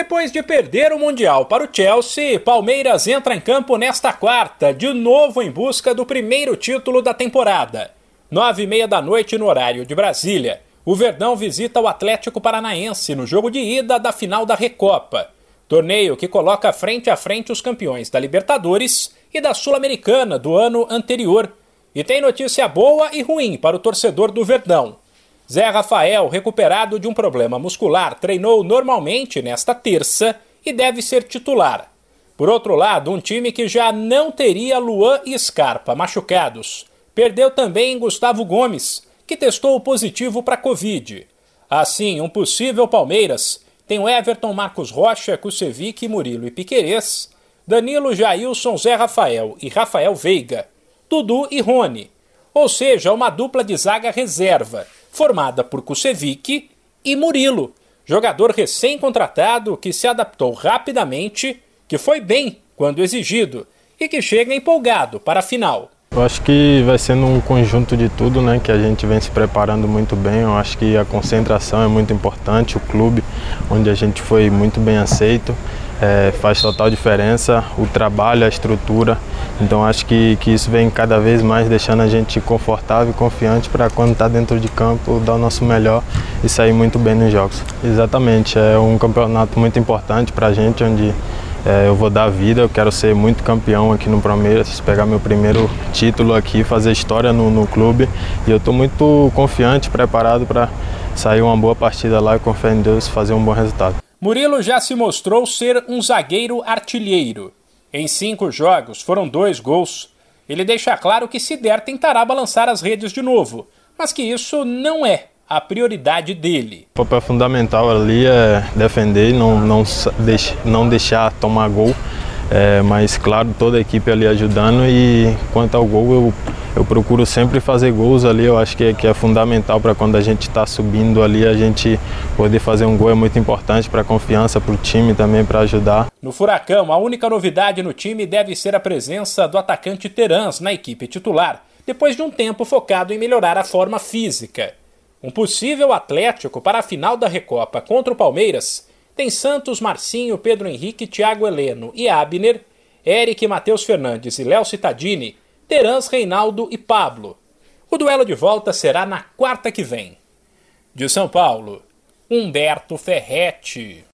Depois de perder o Mundial para o Chelsea, Palmeiras entra em campo nesta quarta, de novo em busca do primeiro título da temporada. Nove e meia da noite no horário de Brasília, o Verdão visita o Atlético Paranaense no jogo de ida da final da Recopa. Torneio que coloca frente a frente os campeões da Libertadores e da Sul-Americana do ano anterior. E tem notícia boa e ruim para o torcedor do Verdão. Zé Rafael, recuperado de um problema muscular, treinou normalmente nesta terça e deve ser titular. Por outro lado, um time que já não teria Luan e Scarpa machucados. Perdeu também Gustavo Gomes, que testou positivo para Covid. Assim, um possível Palmeiras tem o Everton, Marcos Rocha, Kusevic, Murilo e Piquerez, Danilo, Jailson, Zé Rafael e Rafael Veiga, Dudu e Rony. Ou seja, uma dupla de zaga reserva formada por Kusevic e Murilo, jogador recém-contratado que se adaptou rapidamente, que foi bem quando exigido e que chega empolgado para a final. Eu acho que vai sendo um conjunto de tudo, né, que a gente vem se preparando muito bem. Eu acho que a concentração é muito importante, o clube onde a gente foi muito bem aceito é, faz total diferença, o trabalho, a estrutura. Então acho que, que isso vem cada vez mais deixando a gente confortável e confiante para quando está dentro de campo dar o nosso melhor e sair muito bem nos jogos. Exatamente, é um campeonato muito importante para a gente, onde é, eu vou dar vida, eu quero ser muito campeão aqui no Palmeiras, pegar meu primeiro título aqui, fazer história no, no clube e eu estou muito confiante, preparado para sair uma boa partida lá e fé em Deus fazer um bom resultado. Murilo já se mostrou ser um zagueiro artilheiro. Em cinco jogos foram dois gols. Ele deixa claro que, se der, tentará balançar as redes de novo, mas que isso não é a prioridade dele. O papel fundamental ali é defender, não, não, não deixar tomar gol. É, mas claro, toda a equipe ali ajudando e quanto ao gol eu, eu procuro sempre fazer gols ali, eu acho que é, que é fundamental para quando a gente está subindo ali, a gente poder fazer um gol é muito importante para a confiança, para o time também, para ajudar. No Furacão, a única novidade no time deve ser a presença do atacante Terans na equipe titular, depois de um tempo focado em melhorar a forma física. Um possível Atlético para a final da Recopa contra o Palmeiras tem Santos, Marcinho, Pedro Henrique, Thiago Heleno e Abner, Eric, Matheus Fernandes e Léo Cittadini, Terãs, Reinaldo e Pablo. O duelo de volta será na quarta que vem. De São Paulo, Humberto Ferretti.